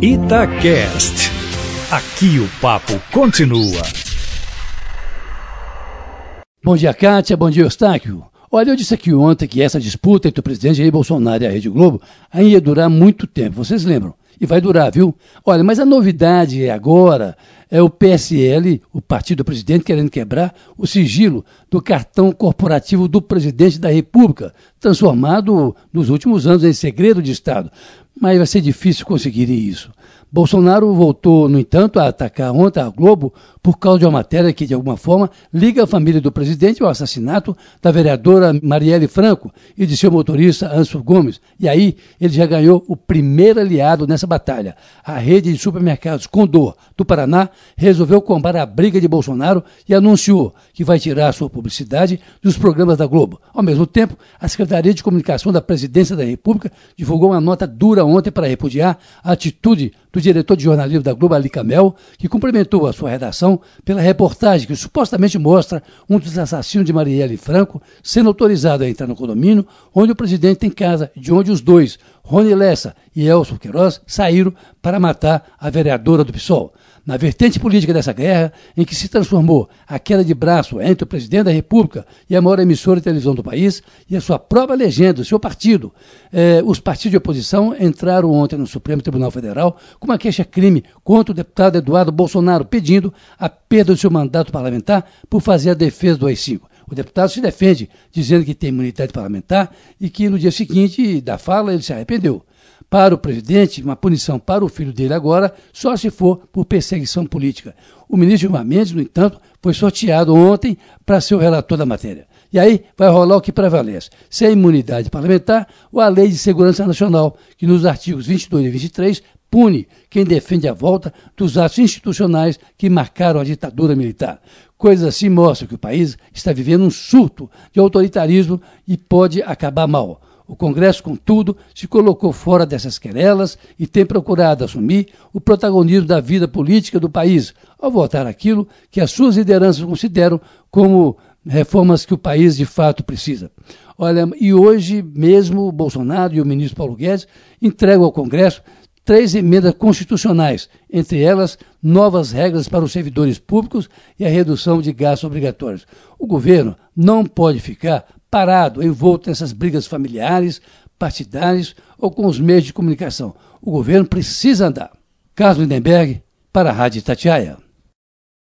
Itacast. Aqui o papo continua. Bom dia, Kátia. Bom dia, Eustáquio. Olha, eu disse aqui ontem que essa disputa entre o presidente Jair Bolsonaro e a Rede Globo ainda ia durar muito tempo. Vocês lembram? E vai durar, viu? Olha, mas a novidade é agora é o PSL, o partido do presidente, querendo quebrar o sigilo do cartão corporativo do presidente da República, transformado nos últimos anos em segredo de Estado. Mas vai ser difícil conseguir isso. Bolsonaro voltou, no entanto, a atacar ontem a Globo por causa de uma matéria que, de alguma forma, liga a família do presidente ao assassinato da vereadora Marielle Franco e de seu motorista Anso Gomes. E aí ele já ganhou o primeiro aliado nessa batalha. A rede de supermercados Condor do Paraná resolveu combar a briga de Bolsonaro e anunciou que vai tirar sua publicidade dos programas da Globo. Ao mesmo tempo, a Secretaria de Comunicação da Presidência da República divulgou uma nota dura ontem para repudiar a atitude do diretor de jornalismo da Globo, Ali Camel, que cumprimentou a sua redação pela reportagem que supostamente mostra um dos assassinos de Marielle Franco sendo autorizado a entrar no condomínio onde o presidente tem casa, de onde os dois, Rony Lessa e Elson Queiroz, saíram para matar a vereadora do PSOL na vertente política dessa guerra, em que se transformou a queda de braço entre o presidente da República e a maior emissora de televisão do país e a sua própria legenda, o seu partido. Eh, os partidos de oposição entraram ontem no Supremo Tribunal Federal com uma queixa-crime contra o deputado Eduardo Bolsonaro, pedindo a perda do seu mandato parlamentar por fazer a defesa do AI-5. O deputado se defende, dizendo que tem imunidade parlamentar e que no dia seguinte da fala ele se arrependeu para o presidente, uma punição para o filho dele agora, só se for por perseguição política. O ministro Gilmar Mendes, no entanto, foi sorteado ontem para ser o relator da matéria. E aí vai rolar o que prevalece: se a imunidade parlamentar ou a Lei de Segurança Nacional, que nos artigos 22 e 23 pune quem defende a volta dos atos institucionais que marcaram a ditadura militar. Coisas assim mostram que o país está vivendo um surto de autoritarismo e pode acabar mal. O Congresso, contudo, se colocou fora dessas querelas e tem procurado assumir o protagonismo da vida política do país, ao votar aquilo que as suas lideranças consideram como reformas que o país de fato precisa. Olha, e hoje mesmo Bolsonaro e o ministro Paulo Guedes entregam ao Congresso três emendas constitucionais, entre elas novas regras para os servidores públicos e a redução de gastos obrigatórios. O governo não pode ficar parado, envolto nessas brigas familiares, partidárias ou com os meios de comunicação. O governo precisa andar. Carlos Lindenberg, para a Rádio Tatiaia.